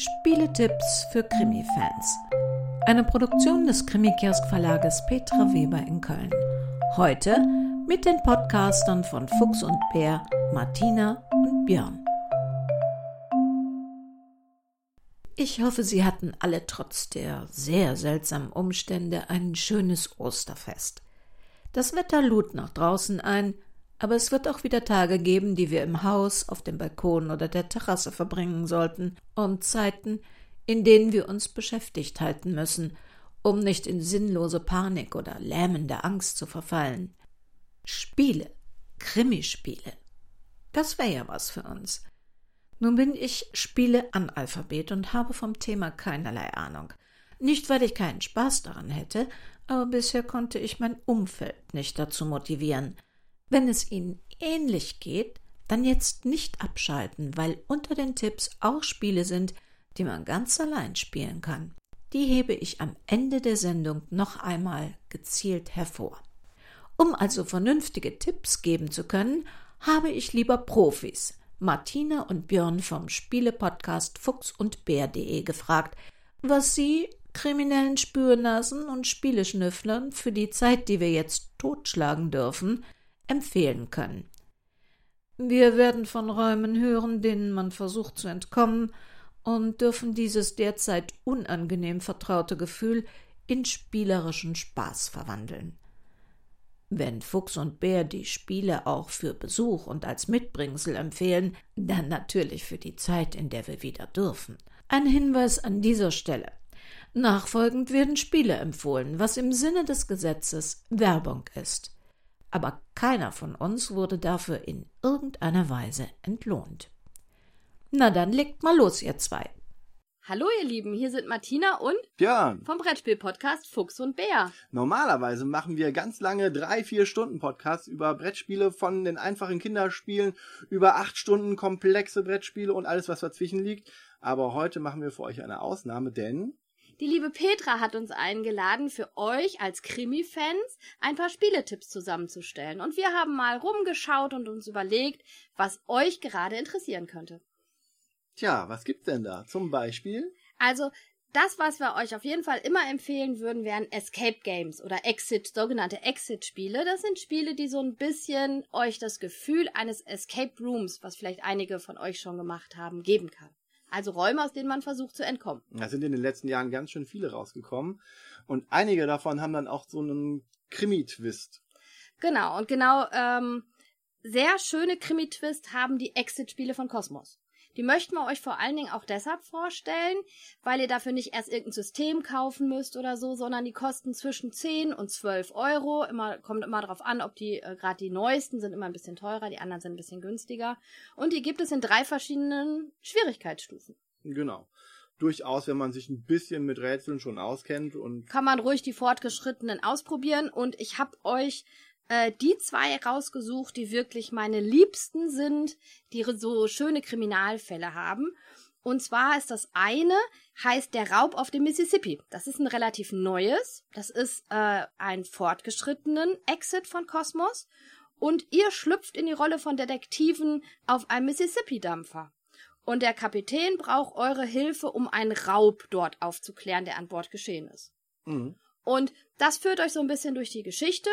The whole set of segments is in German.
Spieletipps für Krimi-Fans. Eine Produktion des Krimi-Kiosk Verlages Petra Weber in Köln. Heute mit den Podcastern von Fuchs und Bär, Martina und Björn. Ich hoffe, Sie hatten alle trotz der sehr seltsamen Umstände ein schönes Osterfest. Das Wetter lud nach draußen ein, aber es wird auch wieder Tage geben, die wir im Haus, auf dem Balkon oder der Terrasse verbringen sollten, und Zeiten, in denen wir uns beschäftigt halten müssen, um nicht in sinnlose Panik oder lähmende Angst zu verfallen. Spiele, Krimispiele. Das wäre ja was für uns. Nun bin ich Spiele-Analphabet und habe vom Thema keinerlei Ahnung. Nicht, weil ich keinen Spaß daran hätte, aber bisher konnte ich mein Umfeld nicht dazu motivieren – wenn es Ihnen ähnlich geht, dann jetzt nicht abschalten, weil unter den Tipps auch Spiele sind, die man ganz allein spielen kann. Die hebe ich am Ende der Sendung noch einmal gezielt hervor. Um also vernünftige Tipps geben zu können, habe ich lieber Profis, Martina und Björn vom Spielepodcast Fuchs und Bär.de gefragt, was sie kriminellen Spürnasen und Spieleschnüfflern für die Zeit, die wir jetzt totschlagen dürfen, empfehlen können. Wir werden von Räumen hören, denen man versucht zu entkommen, und dürfen dieses derzeit unangenehm vertraute Gefühl in spielerischen Spaß verwandeln. Wenn Fuchs und Bär die Spiele auch für Besuch und als Mitbringsel empfehlen, dann natürlich für die Zeit, in der wir wieder dürfen. Ein Hinweis an dieser Stelle. Nachfolgend werden Spiele empfohlen, was im Sinne des Gesetzes Werbung ist aber keiner von uns wurde dafür in irgendeiner Weise entlohnt. Na dann legt mal los, ihr zwei. Hallo ihr Lieben, hier sind Martina und Björn vom Brettspiel-Podcast Fuchs und Bär. Normalerweise machen wir ganz lange drei, vier Stunden Podcasts über Brettspiele von den einfachen Kinderspielen über acht Stunden komplexe Brettspiele und alles, was dazwischen liegt. Aber heute machen wir für euch eine Ausnahme, denn die liebe Petra hat uns eingeladen, für euch als Krimi-Fans ein paar Spieletipps zusammenzustellen. Und wir haben mal rumgeschaut und uns überlegt, was euch gerade interessieren könnte. Tja, was gibt's denn da? Zum Beispiel? Also, das, was wir euch auf jeden Fall immer empfehlen würden, wären Escape Games oder Exit, sogenannte Exit-Spiele. Das sind Spiele, die so ein bisschen euch das Gefühl eines Escape Rooms, was vielleicht einige von euch schon gemacht haben, geben kann. Also Räume, aus denen man versucht zu entkommen. Da sind in den letzten Jahren ganz schön viele rausgekommen. Und einige davon haben dann auch so einen Krimi-Twist. Genau, und genau, ähm, sehr schöne Krimi-Twist haben die Exit-Spiele von Cosmos. Die möchten wir euch vor allen Dingen auch deshalb vorstellen, weil ihr dafür nicht erst irgendein System kaufen müsst oder so, sondern die kosten zwischen 10 und 12 Euro. Immer, kommt immer darauf an, ob die, äh, gerade die neuesten sind immer ein bisschen teurer, die anderen sind ein bisschen günstiger. Und die gibt es in drei verschiedenen Schwierigkeitsstufen. Genau durchaus, wenn man sich ein bisschen mit Rätseln schon auskennt und kann man ruhig die fortgeschrittenen ausprobieren und ich habe euch äh, die zwei rausgesucht, die wirklich meine Liebsten sind, die so schöne Kriminalfälle haben. Und zwar ist das eine, heißt der Raub auf dem Mississippi. Das ist ein relativ neues. Das ist äh, ein fortgeschrittenen Exit von Kosmos. Und ihr schlüpft in die Rolle von Detektiven auf einem Mississippi-Dampfer. Und der Kapitän braucht eure Hilfe, um einen Raub dort aufzuklären, der an Bord geschehen ist. Mhm. Und das führt euch so ein bisschen durch die Geschichte.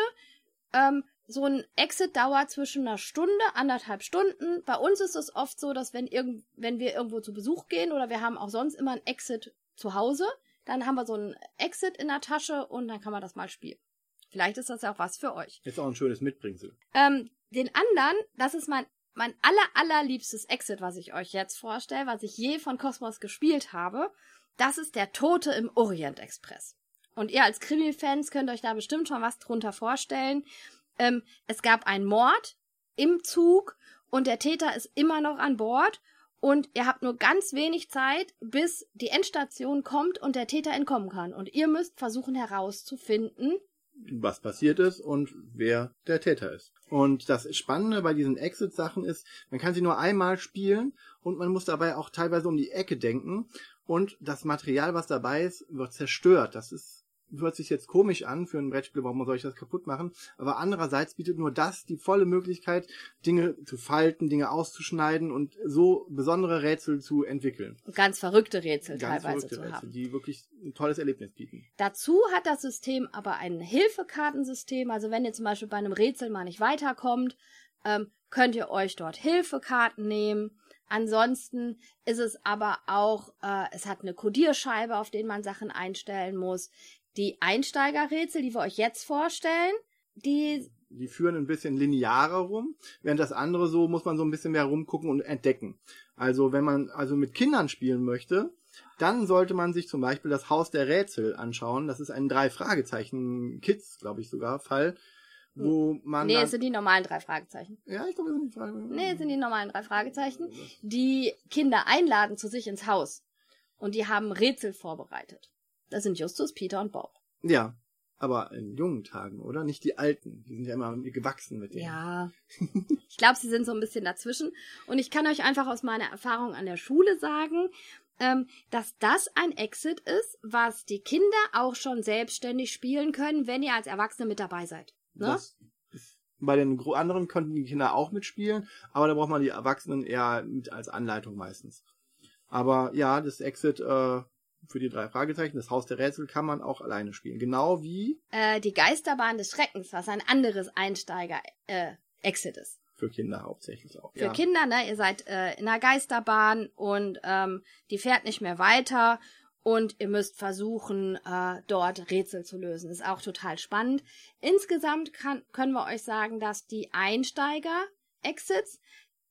Ähm, so ein Exit dauert zwischen einer Stunde, anderthalb Stunden. Bei uns ist es oft so, dass wenn, irgend, wenn wir irgendwo zu Besuch gehen oder wir haben auch sonst immer ein Exit zu Hause, dann haben wir so ein Exit in der Tasche und dann kann man das mal spielen. Vielleicht ist das ja auch was für euch. Ist auch ein schönes Mitbringsel. Ähm, den anderen, das ist mein, mein aller, allerliebstes Exit, was ich euch jetzt vorstelle, was ich je von Cosmos gespielt habe. Das ist der Tote im Orient Express. Und ihr als Krimi-Fans könnt euch da bestimmt schon was drunter vorstellen. Ähm, es gab einen Mord im Zug und der Täter ist immer noch an Bord und ihr habt nur ganz wenig Zeit, bis die Endstation kommt und der Täter entkommen kann. Und ihr müsst versuchen herauszufinden, was passiert ist und wer der Täter ist. Und das Spannende bei diesen Exit-Sachen ist, man kann sie nur einmal spielen und man muss dabei auch teilweise um die Ecke denken und das Material, was dabei ist, wird zerstört. Das ist hört sich jetzt komisch an für ein Brettspiel, warum soll ich das kaputt machen? Aber andererseits bietet nur das die volle Möglichkeit, Dinge zu falten, Dinge auszuschneiden und so besondere Rätsel zu entwickeln. Ganz verrückte Rätsel Ganz teilweise verrückte zu Rätsel, haben. die wirklich ein tolles Erlebnis bieten. Dazu hat das System aber ein Hilfekartensystem. Also wenn ihr zum Beispiel bei einem Rätsel mal nicht weiterkommt, ähm, könnt ihr euch dort Hilfekarten nehmen. Ansonsten ist es aber auch, äh, es hat eine Codierscheibe, auf denen man Sachen einstellen muss. Die Einsteigerrätsel, die wir euch jetzt vorstellen, die Die führen ein bisschen linearer rum, während das andere so muss man so ein bisschen mehr rumgucken und entdecken. Also wenn man also mit Kindern spielen möchte, dann sollte man sich zum Beispiel das Haus der Rätsel anschauen. Das ist ein drei Fragezeichen Kids, glaube ich sogar Fall, wo man nee, es sind die normalen drei Fragezeichen. ja ich glaube, es sind die drei. Nee, es sind die normalen drei Fragezeichen, die Kinder einladen zu sich ins Haus. Und die haben Rätsel vorbereitet. Das sind Justus, Peter und Bob. Ja, aber in jungen Tagen, oder? Nicht die alten. Die sind ja immer gewachsen mit denen. Ja. Ich glaube, sie sind so ein bisschen dazwischen. Und ich kann euch einfach aus meiner Erfahrung an der Schule sagen, ähm, dass das ein Exit ist, was die Kinder auch schon selbstständig spielen können, wenn ihr als Erwachsene mit dabei seid. Ne? Bei den anderen konnten die Kinder auch mitspielen, aber da braucht man die Erwachsenen eher mit als Anleitung meistens. Aber ja, das Exit äh, für die drei Fragezeichen, das Haus der Rätsel kann man auch alleine spielen. Genau wie Äh, die Geisterbahn des Schreckens, was ein anderes Einsteiger-Exit ist. für Kinder hauptsächlich auch. Für ja. Kinder, ne? Ihr seid äh, in einer Geisterbahn und ähm, die fährt nicht mehr weiter und ihr müsst versuchen, äh, dort Rätsel zu lösen. Ist auch total spannend. Insgesamt kann, können wir euch sagen, dass die Einsteiger-Exits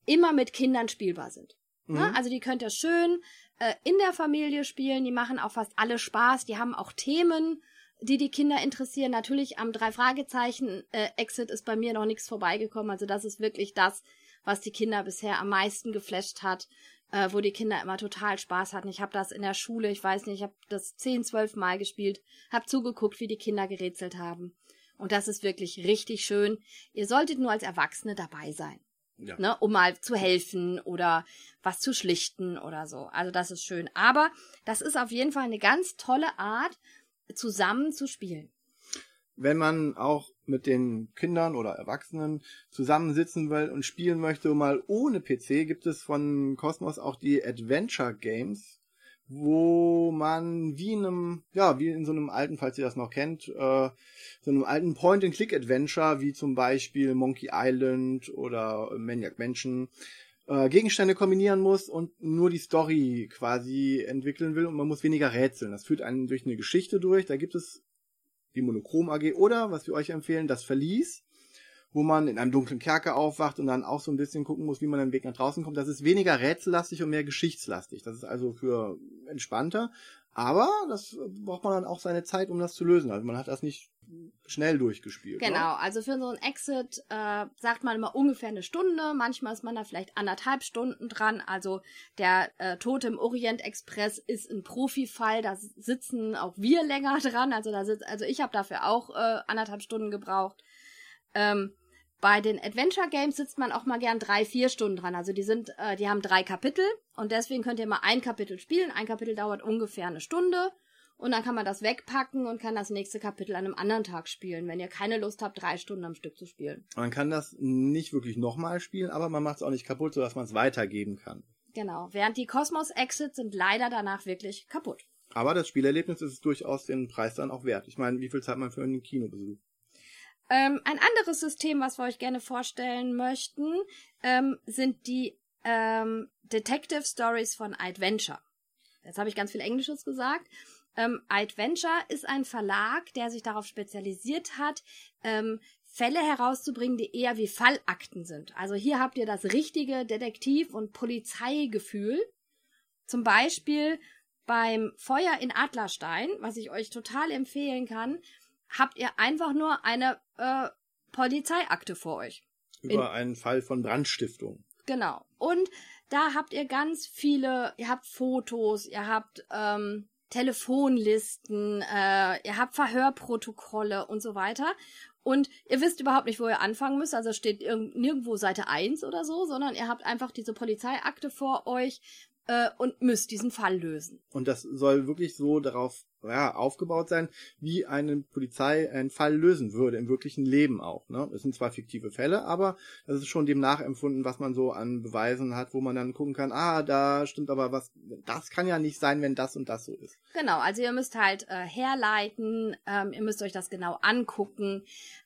immer mit Kindern spielbar sind. Ne? Mhm. Also die könnt ihr schön äh, in der Familie spielen. Die machen auch fast alle Spaß. Die haben auch Themen, die die Kinder interessieren. Natürlich am drei Fragezeichen äh, Exit ist bei mir noch nichts vorbeigekommen. Also das ist wirklich das, was die Kinder bisher am meisten geflasht hat, äh, wo die Kinder immer total Spaß hatten. Ich habe das in der Schule, ich weiß nicht, ich habe das zehn, zwölf Mal gespielt, habe zugeguckt, wie die Kinder gerätselt haben. Und das ist wirklich richtig schön. Ihr solltet nur als Erwachsene dabei sein ja. ne, um mal zu helfen oder was zu schlichten oder so. Also das ist schön. Aber das ist auf jeden Fall eine ganz tolle Art, zusammen zu spielen. Wenn man auch mit den Kindern oder Erwachsenen zusammensitzen will und spielen möchte, mal ohne PC, gibt es von Cosmos auch die Adventure Games, wo man wie in einem, ja, wie in so einem alten, falls ihr das noch kennt, äh, so einem alten Point-and-Click-Adventure, wie zum Beispiel Monkey Island oder Maniac Mansion, äh, Gegenstände kombinieren muss und nur die Story quasi entwickeln will und man muss weniger rätseln. Das führt einen durch eine Geschichte durch. Da gibt es die Monochrom AG oder, was wir euch empfehlen, das Verlies, wo man in einem dunklen Kerker aufwacht und dann auch so ein bisschen gucken muss, wie man den Weg nach draußen kommt. Das ist weniger rätsellastig und mehr geschichtslastig. Das ist also für entspannter. Aber das braucht man dann auch seine Zeit, um das zu lösen. Also man hat das nicht schnell durchgespielt. Genau, Oder? also für so ein Exit äh, sagt man immer ungefähr eine Stunde. Manchmal ist man da vielleicht anderthalb Stunden dran. Also der äh, Tote im Orient Express ist ein Profifall. Da sitzen auch wir länger dran. Also da sitzt, also ich habe dafür auch äh, anderthalb Stunden gebraucht. Ähm, bei den Adventure Games sitzt man auch mal gern drei, vier Stunden dran. Also die sind, äh, die haben drei Kapitel und deswegen könnt ihr mal ein Kapitel spielen. Ein Kapitel dauert ungefähr eine Stunde und dann kann man das wegpacken und kann das nächste Kapitel an einem anderen Tag spielen, wenn ihr keine Lust habt, drei Stunden am Stück zu spielen. Man kann das nicht wirklich nochmal spielen, aber man macht es auch nicht kaputt, sodass man es weitergeben kann. Genau. Während die Cosmos Exits sind leider danach wirklich kaputt. Aber das Spielerlebnis ist durchaus den Preis dann auch wert. Ich meine, wie viel zahlt man für einen Kinobesuch? Ähm, ein anderes System, was wir euch gerne vorstellen möchten, ähm, sind die ähm, Detective Stories von Adventure. Jetzt habe ich ganz viel Englisches gesagt. Ähm, Adventure ist ein Verlag, der sich darauf spezialisiert hat, ähm, Fälle herauszubringen, die eher wie Fallakten sind. Also hier habt ihr das richtige Detektiv- und Polizeigefühl. Zum Beispiel beim Feuer in Adlerstein, was ich euch total empfehlen kann, habt ihr einfach nur eine äh, Polizeiakte vor euch. Über einen Fall von Brandstiftung. Genau. Und da habt ihr ganz viele, ihr habt Fotos, ihr habt ähm, Telefonlisten, äh, ihr habt Verhörprotokolle und so weiter. Und ihr wisst überhaupt nicht, wo ihr anfangen müsst. Also steht irg nirgendwo Seite 1 oder so, sondern ihr habt einfach diese Polizeiakte vor euch äh, und müsst diesen Fall lösen. Und das soll wirklich so darauf ja, aufgebaut sein, wie eine Polizei einen Fall lösen würde, im wirklichen Leben auch. Ne? Es sind zwar fiktive Fälle, aber das ist schon dem nachempfunden, was man so an Beweisen hat, wo man dann gucken kann, ah, da stimmt aber was, das kann ja nicht sein, wenn das und das so ist. Genau, also ihr müsst halt äh, herleiten, ähm, ihr müsst euch das genau angucken.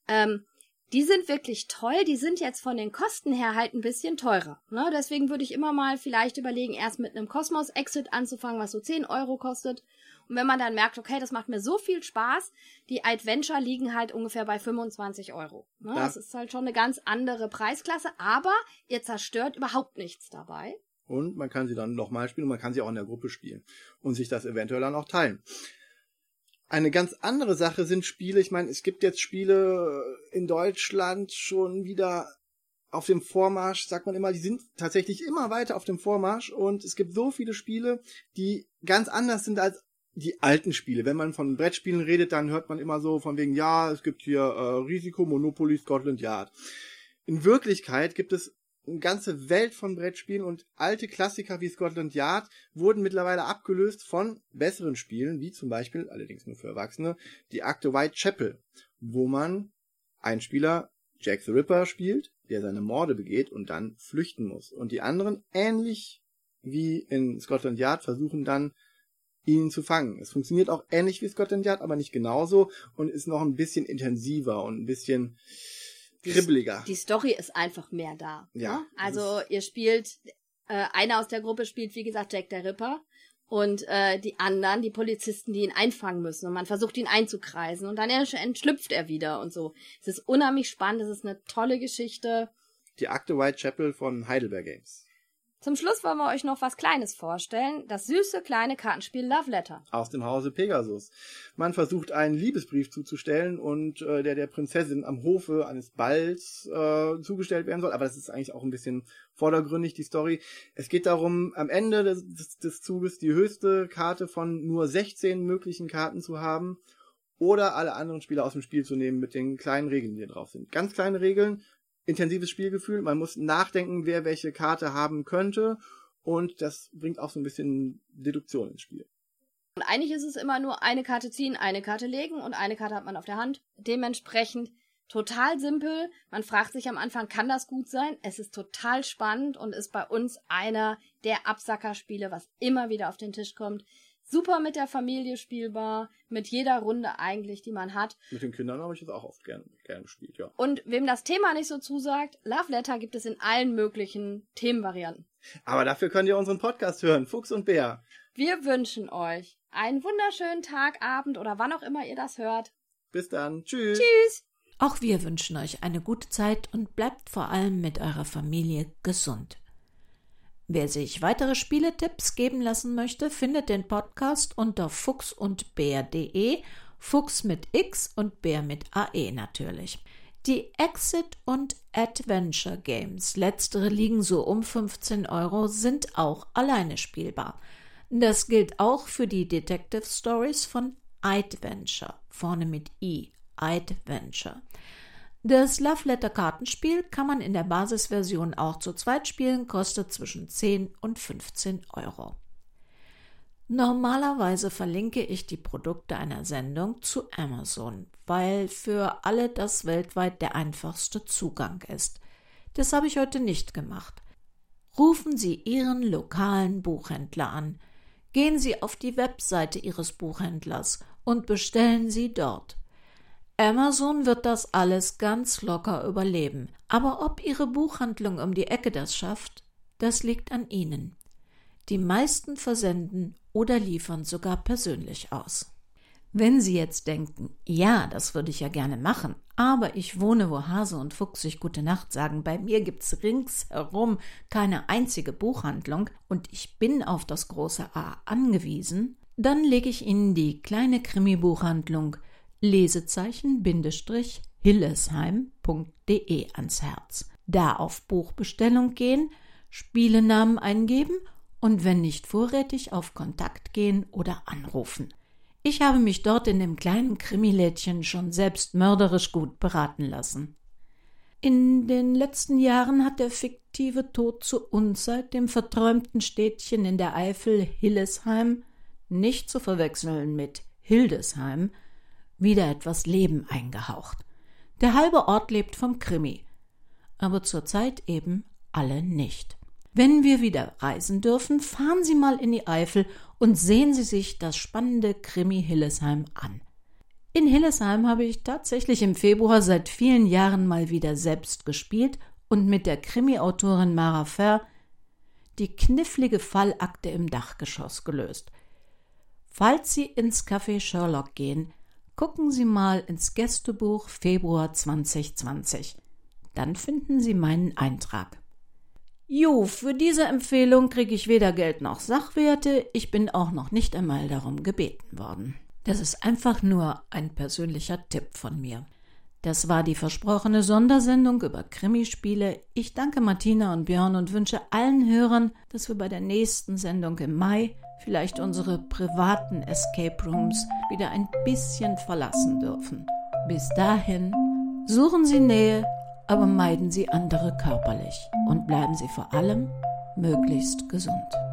Ähm, die sind wirklich toll, die sind jetzt von den Kosten her halt ein bisschen teurer. Ne? Deswegen würde ich immer mal vielleicht überlegen, erst mit einem Cosmos Exit anzufangen, was so 10 Euro kostet und wenn man dann merkt, okay, das macht mir so viel Spaß, die Adventure liegen halt ungefähr bei 25 Euro. Ne? Das ist halt schon eine ganz andere Preisklasse, aber ihr zerstört überhaupt nichts dabei. Und man kann sie dann nochmal spielen und man kann sie auch in der Gruppe spielen und sich das eventuell dann auch teilen. Eine ganz andere Sache sind Spiele. Ich meine, es gibt jetzt Spiele in Deutschland schon wieder auf dem Vormarsch, sagt man immer, die sind tatsächlich immer weiter auf dem Vormarsch und es gibt so viele Spiele, die ganz anders sind als die alten Spiele. Wenn man von Brettspielen redet, dann hört man immer so von wegen, ja, es gibt hier äh, Risiko, Monopoly, Scotland Yard. In Wirklichkeit gibt es eine ganze Welt von Brettspielen und alte Klassiker wie Scotland Yard wurden mittlerweile abgelöst von besseren Spielen, wie zum Beispiel, allerdings nur für Erwachsene, die Akte Whitechapel, wo man einen Spieler Jack the Ripper spielt, der seine Morde begeht und dann flüchten muss. Und die anderen, ähnlich wie in Scotland Yard, versuchen dann ihn zu fangen. Es funktioniert auch ähnlich wie Scotland Yard, aber nicht genauso und ist noch ein bisschen intensiver und ein bisschen kribbeliger. Die, die Story ist einfach mehr da. Ja. Ne? Also ihr spielt, äh, einer aus der Gruppe spielt, wie gesagt, Jack der Ripper und äh, die anderen, die Polizisten, die ihn einfangen müssen und man versucht ihn einzukreisen und dann entschlüpft er wieder und so. Es ist unheimlich spannend, es ist eine tolle Geschichte. Die Akte Whitechapel von Heidelberg Games. Zum Schluss wollen wir euch noch was Kleines vorstellen. Das süße kleine Kartenspiel Love Letter. Aus dem Hause Pegasus. Man versucht einen Liebesbrief zuzustellen und äh, der der Prinzessin am Hofe eines Balls äh, zugestellt werden soll. Aber das ist eigentlich auch ein bisschen vordergründig, die Story. Es geht darum, am Ende des, des, Zuges die höchste Karte von nur 16 möglichen Karten zu haben oder alle anderen Spieler aus dem Spiel zu nehmen mit den kleinen Regeln, die hier drauf sind. Ganz kleine Regeln, intensives Spielgefühl. Man muss nachdenken, wer welche Karte haben könnte. Und das bringt auch so ein bisschen Deduktion ins Spiel. Und eigentlich ist es immer nur eine Karte ziehen, eine Karte legen und eine Karte hat man auf der Hand. Dementsprechend total simpel. Man fragt sich am Anfang, kann das gut sein? Es ist total spannend und ist bei uns einer der Absackerspiele, was immer wieder auf den Tisch kommt super mit der Familie spielbar, mit jeder Runde eigentlich, die man hat. Mit den Kindern habe ich das auch oft gern, gern gespielt, ja. Und wem das Thema nicht so zusagt, Love Letter gibt es in allen möglichen Themenvarianten. Aber dafür könnt ihr unseren Podcast hören, Fuchs und Bär. Wir wünschen euch einen wunderschönen Tag, Abend oder wann auch immer ihr das hört. Bis dann. Tschüss. Tschüss. Auch wir wünschen euch eine gute Zeit und bleibt vor allem mit eurer Familie gesund. Wer sich weitere Spieletipps geben lassen möchte, findet den Podcast unter fuchsundbär.de, Fuchs mit X und Bär mit AE natürlich. Die Exit und Adventure Games, letztere liegen so um 15 Euro, sind auch alleine spielbar. Das gilt auch für die Detective Stories von Adventure, vorne mit I, Adventure. Das Love Letter Kartenspiel kann man in der Basisversion auch zu zweit spielen, kostet zwischen 10 und 15 Euro. Normalerweise verlinke ich die Produkte einer Sendung zu Amazon, weil für alle das weltweit der einfachste Zugang ist. Das habe ich heute nicht gemacht. Rufen Sie Ihren lokalen Buchhändler an. Gehen Sie auf die Webseite Ihres Buchhändlers und bestellen Sie dort. Amazon wird das alles ganz locker überleben. Aber ob Ihre Buchhandlung um die Ecke das schafft, das liegt an Ihnen. Die meisten versenden oder liefern sogar persönlich aus. Wenn Sie jetzt denken, ja, das würde ich ja gerne machen, aber ich wohne, wo Hase und Fuchs sich gute Nacht sagen, bei mir gibt's ringsherum keine einzige Buchhandlung und ich bin auf das große A angewiesen, dann lege ich Ihnen die kleine Krimi-Buchhandlung Lesezeichen-hillesheim.de ans Herz. Da auf Buchbestellung gehen, Spielenamen eingeben und wenn nicht vorrätig auf Kontakt gehen oder anrufen. Ich habe mich dort in dem kleinen Krimilädchen schon selbst mörderisch gut beraten lassen. In den letzten Jahren hat der fiktive Tod zur Unzeit dem verträumten Städtchen in der Eifel Hillesheim nicht zu verwechseln mit Hildesheim wieder etwas Leben eingehaucht. Der halbe Ort lebt vom Krimi, aber zurzeit eben alle nicht. Wenn wir wieder reisen dürfen, fahren Sie mal in die Eifel und sehen Sie sich das spannende Krimi Hillesheim an. In Hillesheim habe ich tatsächlich im Februar seit vielen Jahren mal wieder selbst gespielt und mit der Krimi-Autorin Mara Ferr die knifflige Fallakte im Dachgeschoss gelöst. Falls Sie ins Café Sherlock gehen, gucken Sie mal ins Gästebuch Februar 2020. Dann finden Sie meinen Eintrag. Jo, für diese Empfehlung kriege ich weder Geld noch Sachwerte, ich bin auch noch nicht einmal darum gebeten worden. Das ist einfach nur ein persönlicher Tipp von mir. Das war die versprochene Sondersendung über Krimispiele. Ich danke Martina und Björn und wünsche allen Hörern, dass wir bei der nächsten Sendung im Mai vielleicht unsere privaten Escape Rooms wieder ein bisschen verlassen dürfen. Bis dahin, suchen Sie Nähe, aber meiden Sie andere körperlich und bleiben Sie vor allem möglichst gesund.